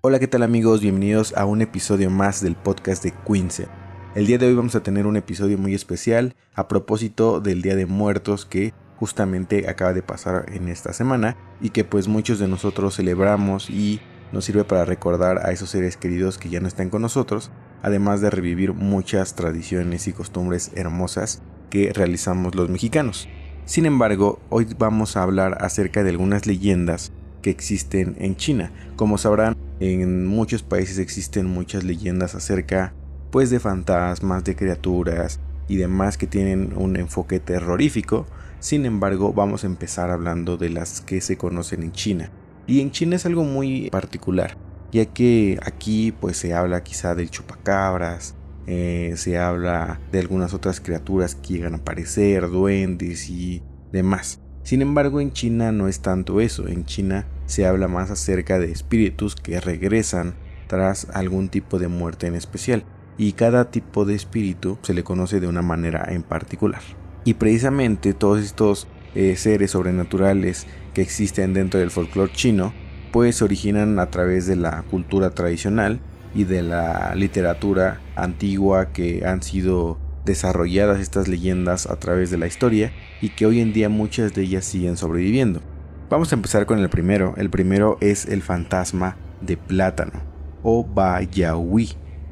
Hola, ¿qué tal amigos? Bienvenidos a un episodio más del podcast de Quince. El día de hoy vamos a tener un episodio muy especial a propósito del Día de Muertos que justamente acaba de pasar en esta semana y que pues muchos de nosotros celebramos y nos sirve para recordar a esos seres queridos que ya no están con nosotros, además de revivir muchas tradiciones y costumbres hermosas que realizamos los mexicanos. Sin embargo, hoy vamos a hablar acerca de algunas leyendas que existen en China. Como sabrán, en muchos países existen muchas leyendas acerca pues de fantasmas, de criaturas y demás que tienen un enfoque terrorífico. Sin embargo, vamos a empezar hablando de las que se conocen en China. Y en China es algo muy particular, ya que aquí pues se habla quizá del chupacabras, eh, se habla de algunas otras criaturas que llegan a aparecer, duendes y demás. Sin embargo, en China no es tanto eso. En China se habla más acerca de espíritus que regresan tras algún tipo de muerte en especial. Y cada tipo de espíritu se le conoce de una manera en particular. Y precisamente todos estos eh, seres sobrenaturales que existen dentro del folclore chino, pues se originan a través de la cultura tradicional y de la literatura antigua que han sido desarrolladas estas leyendas a través de la historia y que hoy en día muchas de ellas siguen sobreviviendo. Vamos a empezar con el primero. El primero es el fantasma de plátano o Bayahui.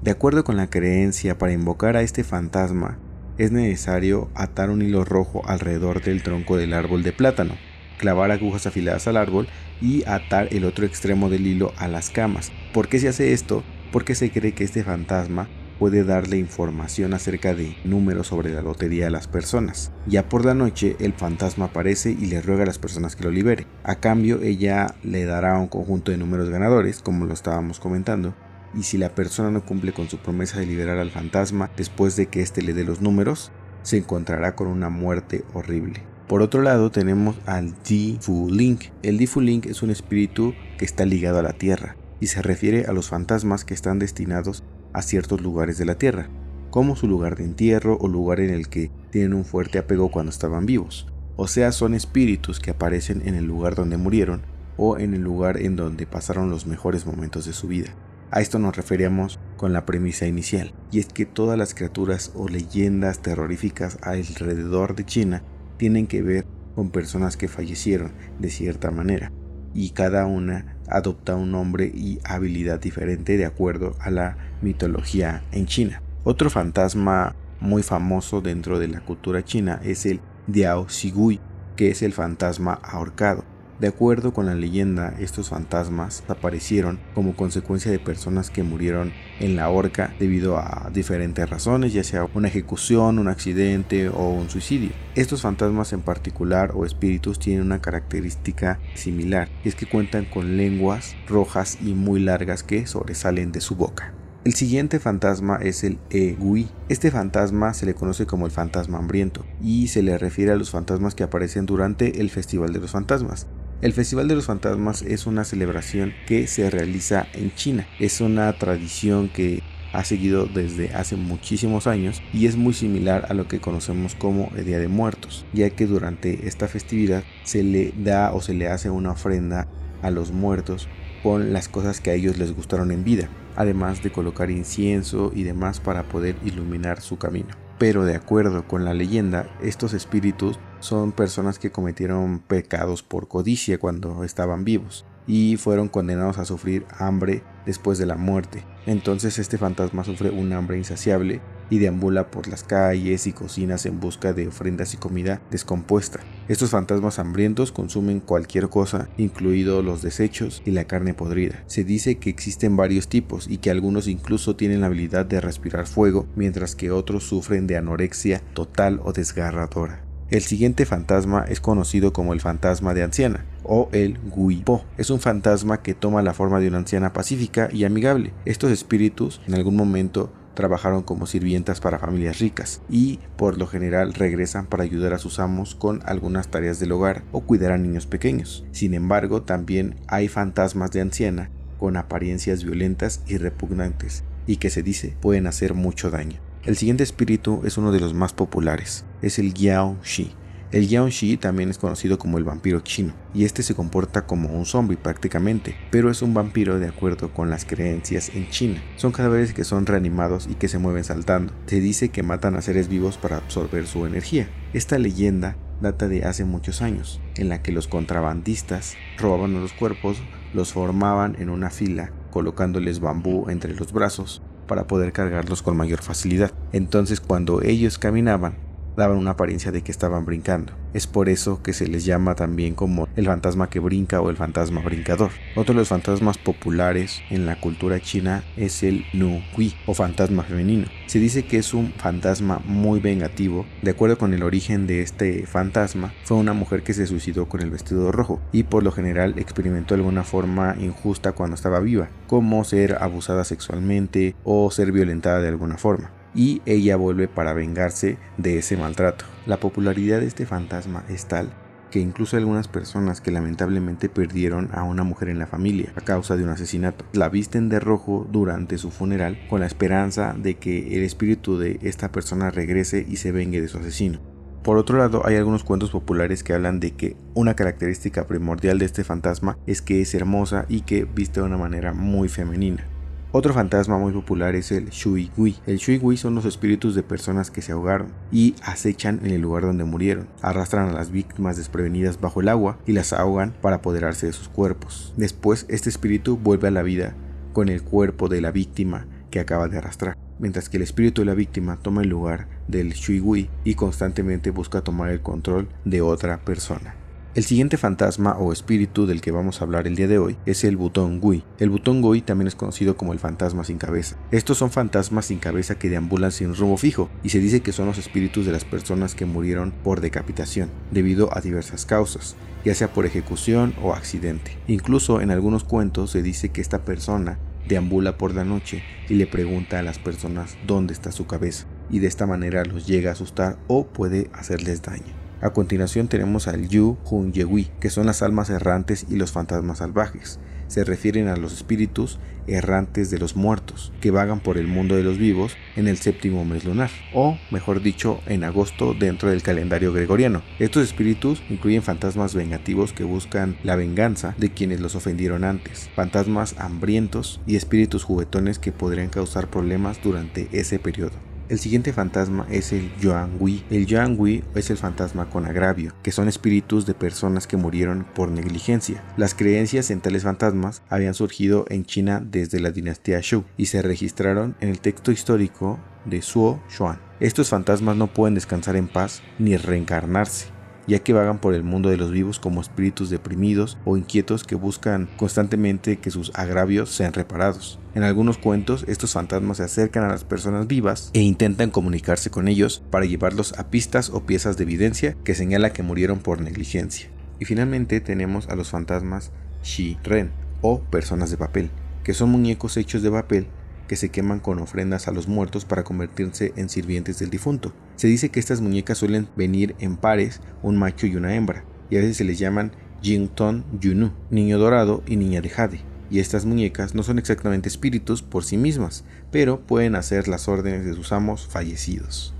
De acuerdo con la creencia, para invocar a este fantasma es necesario atar un hilo rojo alrededor del tronco del árbol de plátano, clavar agujas afiladas al árbol y atar el otro extremo del hilo a las camas. ¿Por qué se hace esto? Porque se cree que este fantasma puede darle información acerca de números sobre la lotería a las personas. Ya por la noche el fantasma aparece y le ruega a las personas que lo libere. A cambio ella le dará un conjunto de números ganadores, como lo estábamos comentando, y si la persona no cumple con su promesa de liberar al fantasma después de que éste le dé los números, se encontrará con una muerte horrible. Por otro lado tenemos al Di Fu Link. El Di Fu Link es un espíritu que está ligado a la tierra y se refiere a los fantasmas que están destinados a ciertos lugares de la Tierra, como su lugar de entierro o lugar en el que tienen un fuerte apego cuando estaban vivos. O sea, son espíritus que aparecen en el lugar donde murieron o en el lugar en donde pasaron los mejores momentos de su vida. A esto nos referíamos con la premisa inicial, y es que todas las criaturas o leyendas terroríficas alrededor de China tienen que ver con personas que fallecieron de cierta manera, y cada una adopta un nombre y habilidad diferente de acuerdo a la mitología en China. Otro fantasma muy famoso dentro de la cultura china es el Diao Xigui, que es el fantasma ahorcado. De acuerdo con la leyenda, estos fantasmas aparecieron como consecuencia de personas que murieron en la horca debido a diferentes razones, ya sea una ejecución, un accidente o un suicidio. Estos fantasmas en particular o espíritus tienen una característica similar, es que cuentan con lenguas rojas y muy largas que sobresalen de su boca. El siguiente fantasma es el Egui. Este fantasma se le conoce como el fantasma hambriento y se le refiere a los fantasmas que aparecen durante el Festival de los Fantasmas. El Festival de los Fantasmas es una celebración que se realiza en China. Es una tradición que ha seguido desde hace muchísimos años y es muy similar a lo que conocemos como el Día de Muertos, ya que durante esta festividad se le da o se le hace una ofrenda a los muertos con las cosas que a ellos les gustaron en vida, además de colocar incienso y demás para poder iluminar su camino. Pero de acuerdo con la leyenda, estos espíritus son personas que cometieron pecados por codicia cuando estaban vivos y fueron condenados a sufrir hambre después de la muerte. Entonces este fantasma sufre un hambre insaciable y deambula por las calles y cocinas en busca de ofrendas y comida descompuesta. Estos fantasmas hambrientos consumen cualquier cosa, incluido los desechos y la carne podrida. Se dice que existen varios tipos y que algunos incluso tienen la habilidad de respirar fuego, mientras que otros sufren de anorexia total o desgarradora. El siguiente fantasma es conocido como el fantasma de anciana o el Guipo. Es un fantasma que toma la forma de una anciana pacífica y amigable. Estos espíritus en algún momento trabajaron como sirvientas para familias ricas y por lo general regresan para ayudar a sus amos con algunas tareas del hogar o cuidar a niños pequeños. Sin embargo, también hay fantasmas de anciana con apariencias violentas y repugnantes y que se dice pueden hacer mucho daño. El siguiente espíritu es uno de los más populares, es el Giao Shi. El Yaoshi también es conocido como el vampiro chino, y este se comporta como un zombie prácticamente, pero es un vampiro de acuerdo con las creencias en China. Son cadáveres que son reanimados y que se mueven saltando. Se dice que matan a seres vivos para absorber su energía. Esta leyenda data de hace muchos años, en la que los contrabandistas robaban los cuerpos, los formaban en una fila, colocándoles bambú entre los brazos para poder cargarlos con mayor facilidad. Entonces cuando ellos caminaban, daban una apariencia de que estaban brincando. Es por eso que se les llama también como el fantasma que brinca o el fantasma brincador. Otro de los fantasmas populares en la cultura china es el Nu Kui o fantasma femenino. Se dice que es un fantasma muy vengativo. De acuerdo con el origen de este fantasma, fue una mujer que se suicidó con el vestido rojo y por lo general experimentó alguna forma injusta cuando estaba viva, como ser abusada sexualmente o ser violentada de alguna forma y ella vuelve para vengarse de ese maltrato. La popularidad de este fantasma es tal que incluso algunas personas que lamentablemente perdieron a una mujer en la familia a causa de un asesinato la visten de rojo durante su funeral con la esperanza de que el espíritu de esta persona regrese y se vengue de su asesino. Por otro lado, hay algunos cuentos populares que hablan de que una característica primordial de este fantasma es que es hermosa y que viste de una manera muy femenina. Otro fantasma muy popular es el Shui-Gui. El Shui-Gui son los espíritus de personas que se ahogaron y acechan en el lugar donde murieron. Arrastran a las víctimas desprevenidas bajo el agua y las ahogan para apoderarse de sus cuerpos. Después, este espíritu vuelve a la vida con el cuerpo de la víctima que acaba de arrastrar, mientras que el espíritu de la víctima toma el lugar del Shui-Gui y constantemente busca tomar el control de otra persona. El siguiente fantasma o espíritu del que vamos a hablar el día de hoy es el Butón Gui. El Butón Gui también es conocido como el fantasma sin cabeza. Estos son fantasmas sin cabeza que deambulan sin rumbo fijo y se dice que son los espíritus de las personas que murieron por decapitación debido a diversas causas, ya sea por ejecución o accidente. Incluso en algunos cuentos se dice que esta persona deambula por la noche y le pregunta a las personas dónde está su cabeza y de esta manera los llega a asustar o puede hacerles daño. A continuación tenemos al Yu Hun Yewi, que son las almas errantes y los fantasmas salvajes. Se refieren a los espíritus errantes de los muertos, que vagan por el mundo de los vivos en el séptimo mes lunar, o mejor dicho, en agosto dentro del calendario gregoriano. Estos espíritus incluyen fantasmas vengativos que buscan la venganza de quienes los ofendieron antes, fantasmas hambrientos y espíritus juguetones que podrían causar problemas durante ese periodo. El siguiente fantasma es el Yuan-Wi. El Yuan-Wi es el fantasma con agravio, que son espíritus de personas que murieron por negligencia. Las creencias en tales fantasmas habían surgido en China desde la dinastía Shu y se registraron en el texto histórico de Suo Xuan. Estos fantasmas no pueden descansar en paz ni reencarnarse ya que vagan por el mundo de los vivos como espíritus deprimidos o inquietos que buscan constantemente que sus agravios sean reparados. En algunos cuentos, estos fantasmas se acercan a las personas vivas e intentan comunicarse con ellos para llevarlos a pistas o piezas de evidencia que señala que murieron por negligencia. Y finalmente tenemos a los fantasmas Shi-Ren o personas de papel, que son muñecos hechos de papel que se queman con ofrendas a los muertos para convertirse en sirvientes del difunto. Se dice que estas muñecas suelen venir en pares, un macho y una hembra, y a veces se les llaman Jington Yunu, niño dorado y niña de jade. Y estas muñecas no son exactamente espíritus por sí mismas, pero pueden hacer las órdenes de sus amos fallecidos.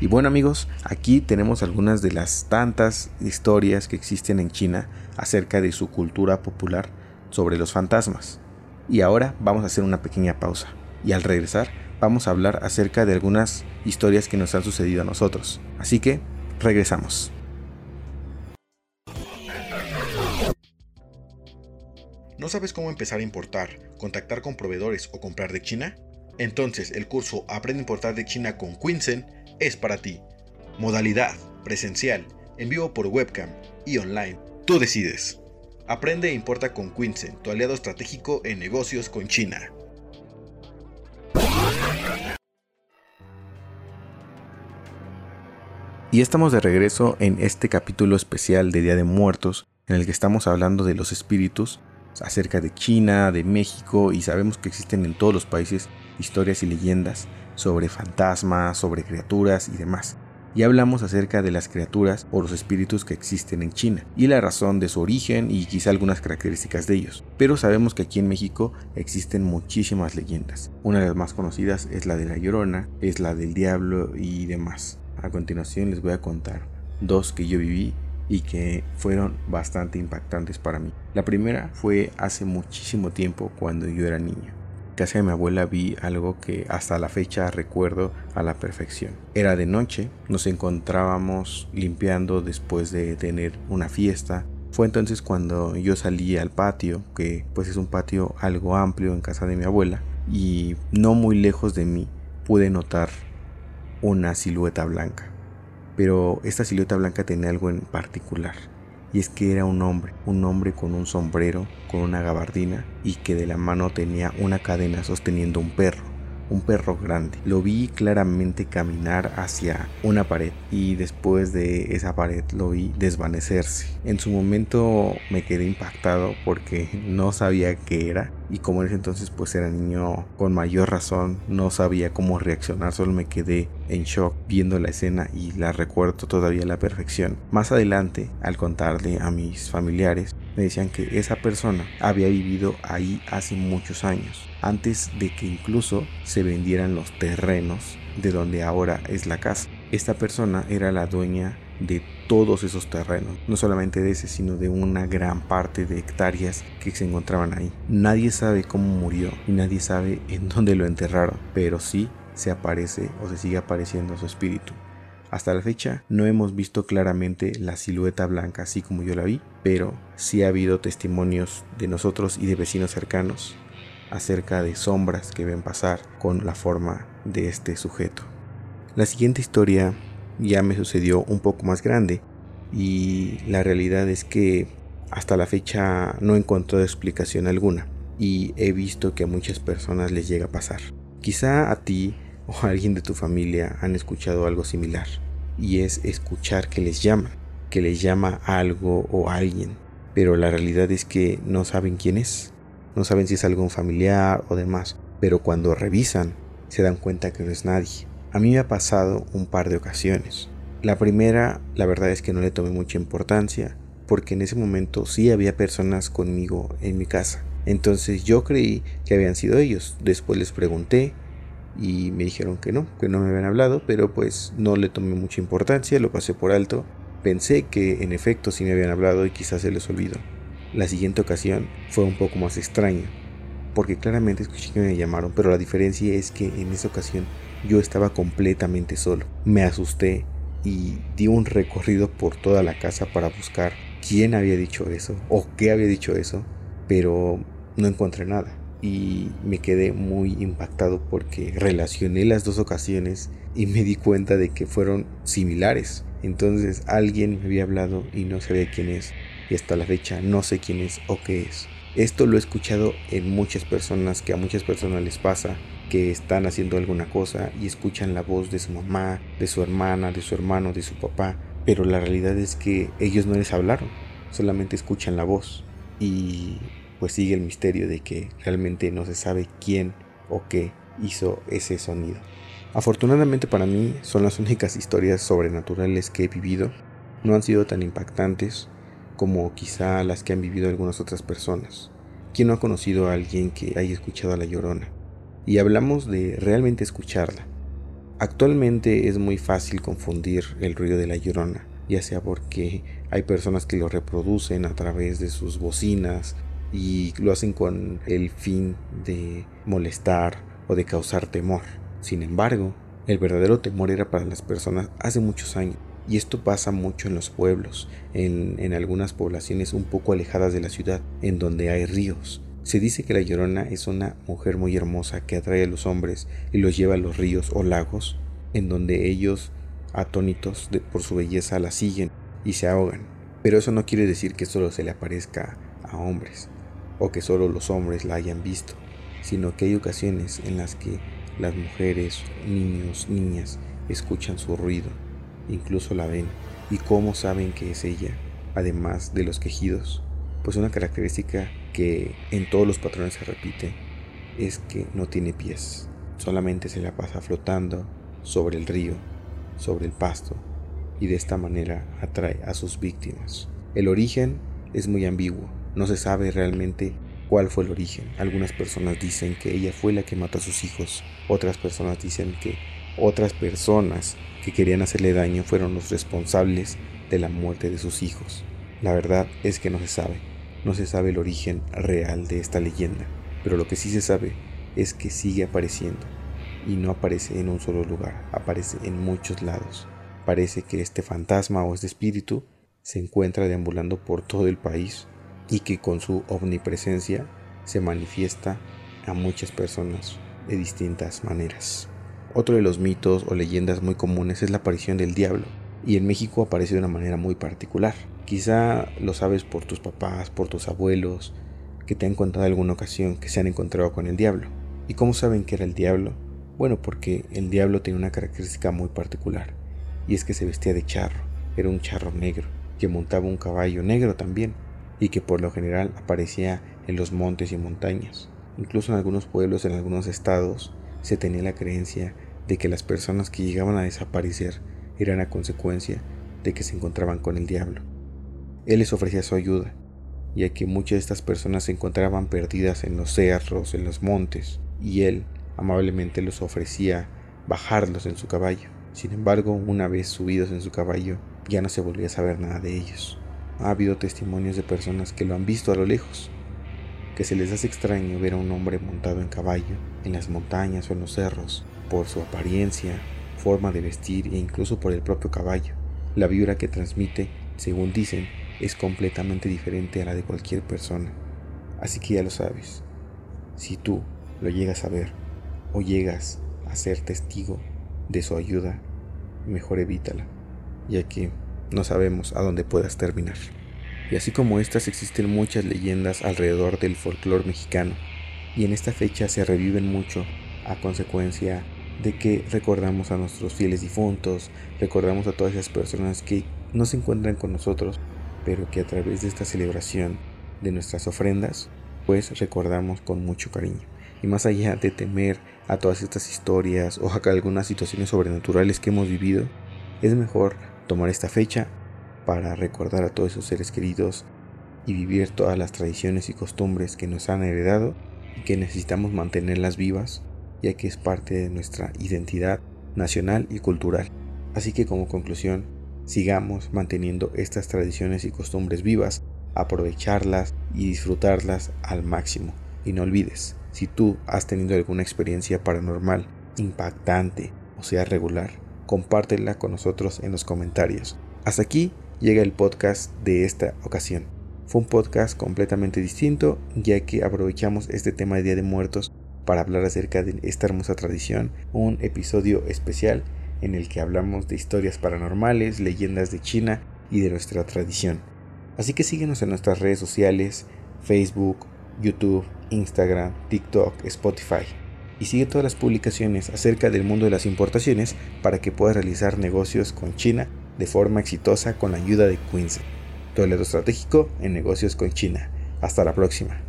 Y bueno amigos, aquí tenemos algunas de las tantas historias que existen en China acerca de su cultura popular sobre los fantasmas. Y ahora vamos a hacer una pequeña pausa y al regresar vamos a hablar acerca de algunas historias que nos han sucedido a nosotros. Así que regresamos. ¿No sabes cómo empezar a importar, contactar con proveedores o comprar de China? Entonces el curso Aprende a importar de China con Quinsen es para ti. Modalidad, presencial, en vivo por webcam y online. Tú decides. Aprende e importa con Quinsen, tu aliado estratégico en negocios con China. Y estamos de regreso en este capítulo especial de Día de Muertos, en el que estamos hablando de los espíritus, acerca de China, de México, y sabemos que existen en todos los países historias y leyendas sobre fantasmas, sobre criaturas y demás. Y hablamos acerca de las criaturas o los espíritus que existen en China, y la razón de su origen y quizá algunas características de ellos. Pero sabemos que aquí en México existen muchísimas leyendas. Una de las más conocidas es la de la Llorona, es la del Diablo y demás. A continuación les voy a contar dos que yo viví y que fueron bastante impactantes para mí. La primera fue hace muchísimo tiempo cuando yo era niño. En casa de mi abuela vi algo que hasta la fecha recuerdo a la perfección. Era de noche, nos encontrábamos limpiando después de tener una fiesta. Fue entonces cuando yo salí al patio, que pues es un patio algo amplio en casa de mi abuela, y no muy lejos de mí pude notar una silueta blanca. Pero esta silueta blanca tenía algo en particular. Y es que era un hombre, un hombre con un sombrero, con una gabardina y que de la mano tenía una cadena sosteniendo un perro un perro grande. Lo vi claramente caminar hacia una pared y después de esa pared lo vi desvanecerse. En su momento me quedé impactado porque no sabía qué era y como en ese entonces pues era niño con mayor razón no sabía cómo reaccionar, solo me quedé en shock viendo la escena y la recuerdo todavía a la perfección. Más adelante, al contarle a mis familiares, me decían que esa persona había vivido ahí hace muchos años, antes de que incluso se vendieran los terrenos de donde ahora es la casa. Esta persona era la dueña de todos esos terrenos, no solamente de ese, sino de una gran parte de hectáreas que se encontraban ahí. Nadie sabe cómo murió y nadie sabe en dónde lo enterraron, pero sí se aparece o se sigue apareciendo su espíritu. Hasta la fecha no hemos visto claramente la silueta blanca así como yo la vi, pero sí ha habido testimonios de nosotros y de vecinos cercanos acerca de sombras que ven pasar con la forma de este sujeto. La siguiente historia ya me sucedió un poco más grande y la realidad es que hasta la fecha no he encontrado explicación alguna y he visto que a muchas personas les llega a pasar. Quizá a ti o alguien de tu familia han escuchado algo similar y es escuchar que les llama, que les llama algo o alguien, pero la realidad es que no saben quién es, no saben si es algún familiar o demás, pero cuando revisan se dan cuenta que no es nadie. A mí me ha pasado un par de ocasiones. La primera, la verdad es que no le tomé mucha importancia, porque en ese momento sí había personas conmigo en mi casa. Entonces yo creí que habían sido ellos. Después les pregunté y me dijeron que no, que no me habían hablado, pero pues no le tomé mucha importancia, lo pasé por alto. Pensé que en efecto sí me habían hablado y quizás se les olvidó. La siguiente ocasión fue un poco más extraña, porque claramente escuché que me llamaron, pero la diferencia es que en esa ocasión yo estaba completamente solo. Me asusté y di un recorrido por toda la casa para buscar quién había dicho eso o qué había dicho eso, pero no encontré nada y me quedé muy impactado porque relacioné las dos ocasiones y me di cuenta de que fueron similares. Entonces alguien me había hablado y no sabía quién es y hasta la fecha no sé quién es o qué es. Esto lo he escuchado en muchas personas, que a muchas personas les pasa, que están haciendo alguna cosa y escuchan la voz de su mamá, de su hermana, de su hermano, de su papá, pero la realidad es que ellos no les hablaron, solamente escuchan la voz. Y pues sigue el misterio de que realmente no se sabe quién o qué hizo ese sonido. Afortunadamente para mí son las únicas historias sobrenaturales que he vivido. No han sido tan impactantes como quizá las que han vivido algunas otras personas. ¿Quién no ha conocido a alguien que haya escuchado a la llorona? Y hablamos de realmente escucharla. Actualmente es muy fácil confundir el ruido de la llorona, ya sea porque hay personas que lo reproducen a través de sus bocinas y lo hacen con el fin de molestar o de causar temor. Sin embargo, el verdadero temor era para las personas hace muchos años. Y esto pasa mucho en los pueblos, en, en, algunas poblaciones un poco alejadas de la ciudad, en donde hay ríos. Se dice que la Llorona es una mujer muy hermosa que atrae a los hombres y los lleva a los ríos o lagos, en donde ellos, atónitos por su belleza, la siguen y se ahogan. Pero eso no quiere decir que solo se le aparezca a hombres o que solo los hombres la hayan visto, sino que hay ocasiones en las que las mujeres, niños, niñas escuchan su ruido, incluso la ven, y cómo saben que es ella, además de los quejidos. Pues una característica que en todos los patrones se repite es que no tiene pies, solamente se la pasa flotando sobre el río, sobre el pasto, y de esta manera atrae a sus víctimas. El origen es muy ambiguo, no se sabe realmente cuál fue el origen. Algunas personas dicen que ella fue la que mató a sus hijos, otras personas dicen que otras personas que querían hacerle daño fueron los responsables de la muerte de sus hijos. La verdad es que no se sabe, no se sabe el origen real de esta leyenda, pero lo que sí se sabe es que sigue apareciendo y no aparece en un solo lugar, aparece en muchos lados. Parece que este fantasma o este espíritu se encuentra deambulando por todo el país y que con su omnipresencia se manifiesta a muchas personas de distintas maneras. Otro de los mitos o leyendas muy comunes es la aparición del diablo, y en México aparece de una manera muy particular. Quizá lo sabes por tus papás, por tus abuelos, que te han contado alguna ocasión que se han encontrado con el diablo. ¿Y cómo saben que era el diablo? Bueno, porque el diablo tiene una característica muy particular, y es que se vestía de charro, era un charro negro, que montaba un caballo negro también, y que por lo general aparecía en los montes y montañas. Incluso en algunos pueblos, en algunos estados, se tenía la creencia de que las personas que llegaban a desaparecer eran a consecuencia de que se encontraban con el diablo. Él les ofrecía su ayuda, ya que muchas de estas personas se encontraban perdidas en los cerros, en los montes, y él amablemente les ofrecía bajarlos en su caballo. Sin embargo, una vez subidos en su caballo, ya no se volvía a saber nada de ellos. Ha habido testimonios de personas que lo han visto a lo lejos, que se les hace extraño ver a un hombre montado en caballo en las montañas o en los cerros, por su apariencia, forma de vestir e incluso por el propio caballo. La vibra que transmite, según dicen, es completamente diferente a la de cualquier persona. Así que ya lo sabes. Si tú lo llegas a ver o llegas a ser testigo de su ayuda, mejor evítala, ya que no sabemos a dónde puedas terminar. Y así como estas existen muchas leyendas alrededor del folclore mexicano, y en esta fecha se reviven mucho a consecuencia de que recordamos a nuestros fieles difuntos, recordamos a todas esas personas que no se encuentran con nosotros, pero que a través de esta celebración de nuestras ofrendas, pues recordamos con mucho cariño. Y más allá de temer a todas estas historias o a algunas situaciones sobrenaturales que hemos vivido, es mejor tomar esta fecha para recordar a todos esos seres queridos y vivir todas las tradiciones y costumbres que nos han heredado y que necesitamos mantenerlas vivas ya que es parte de nuestra identidad nacional y cultural. Así que como conclusión, sigamos manteniendo estas tradiciones y costumbres vivas, aprovecharlas y disfrutarlas al máximo. Y no olvides, si tú has tenido alguna experiencia paranormal, impactante o sea regular, compártela con nosotros en los comentarios. Hasta aquí llega el podcast de esta ocasión. Fue un podcast completamente distinto ya que aprovechamos este tema de Día de Muertos para hablar acerca de esta hermosa tradición, un episodio especial en el que hablamos de historias paranormales, leyendas de China y de nuestra tradición. Así que síguenos en nuestras redes sociales, Facebook, YouTube, Instagram, TikTok, Spotify. Y sigue todas las publicaciones acerca del mundo de las importaciones para que puedas realizar negocios con China de forma exitosa con la ayuda de Quince. El estratégico en negocios con China. Hasta la próxima.